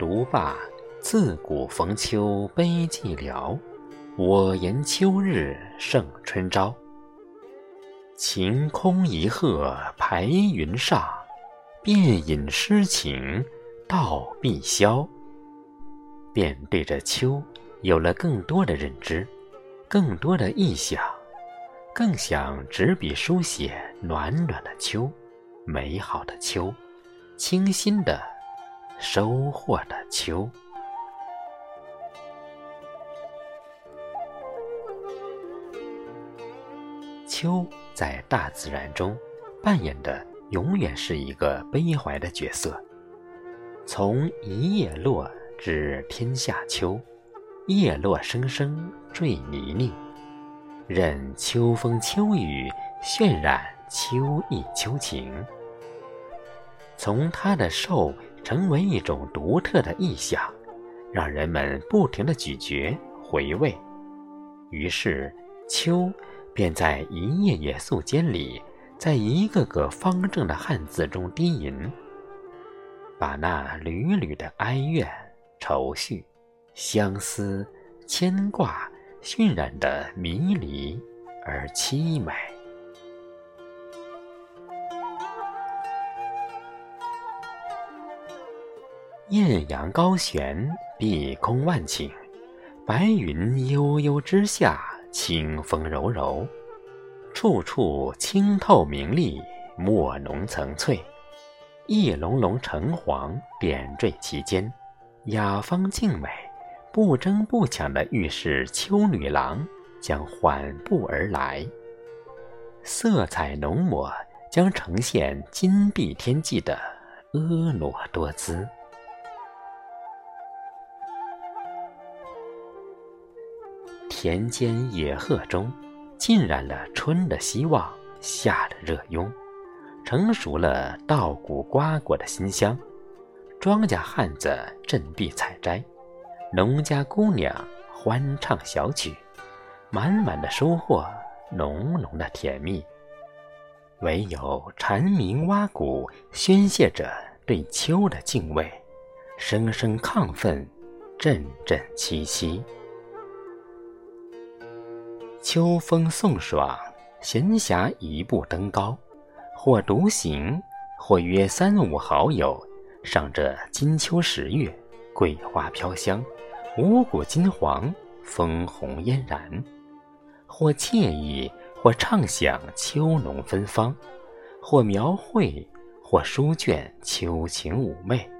独罢自古逢秋悲寂寥，我言秋日胜春朝。晴空一鹤排云上，便引诗情到碧霄。便对着秋有了更多的认知，更多的意想，更想执笔书写暖暖的秋，美好的秋，清新的收获的秋。秋在大自然中扮演的永远是一个悲怀的角色，从一叶落至天下秋，叶落声声坠泥泞，任秋风秋雨渲染秋意秋情。从它的瘦成为一种独特的意象，让人们不停的咀嚼回味，于是秋。便在一页页素笺里，在一个个方正的汉字中低吟，把那缕缕的哀怨、愁绪、相思、牵挂渲染得迷离而凄美。艳阳高悬，碧空万顷，白云悠悠之下。清风柔柔，处处清透明丽，墨浓层翠，一笼笼橙黄点缀其间，雅芳静美，不争不抢的预示秋女郎将缓步而来。色彩浓抹，将呈现金碧天际的婀娜多姿。田间野鹤中，浸染了春的希望，夏的热拥，成熟了稻谷瓜果的馨香。庄稼汉子振臂采摘，农家姑娘欢唱小曲，满满的收获，浓浓的甜蜜。唯有蝉鸣蛙鼓，宣泄着对秋的敬畏，声声亢奋，阵阵凄凄。秋风送爽，闲暇一步登高，或独行，或约三五好友，赏这金秋十月，桂花飘香，五谷金黄，枫红嫣然；或惬意，或畅想秋浓芬芳，或描绘，或书卷秋情妩媚，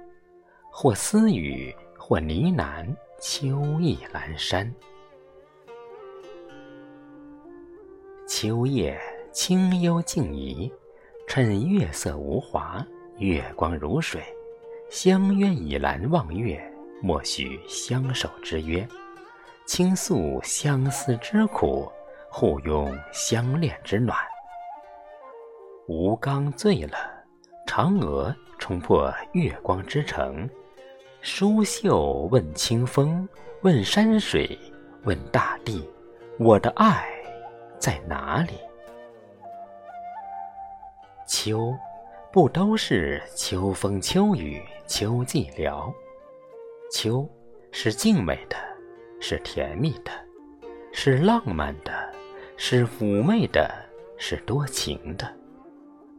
或私语，或呢喃秋意阑珊。秋夜清幽静怡，趁月色无华，月光如水，相约倚栏望月，默许相守之约，倾诉相思之苦，互拥相恋之暖。吴刚醉了，嫦娥冲破月光之城，舒袖问清风，问山水，问大地，我的爱。在哪里？秋，不都是秋风秋雨秋寂寥？秋，是静美的，是甜蜜的，是浪漫的，是妩媚的，是多情的，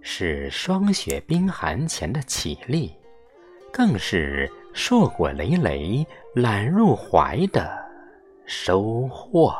是霜雪冰寒前的绮丽，更是硕果累累揽入怀的收获。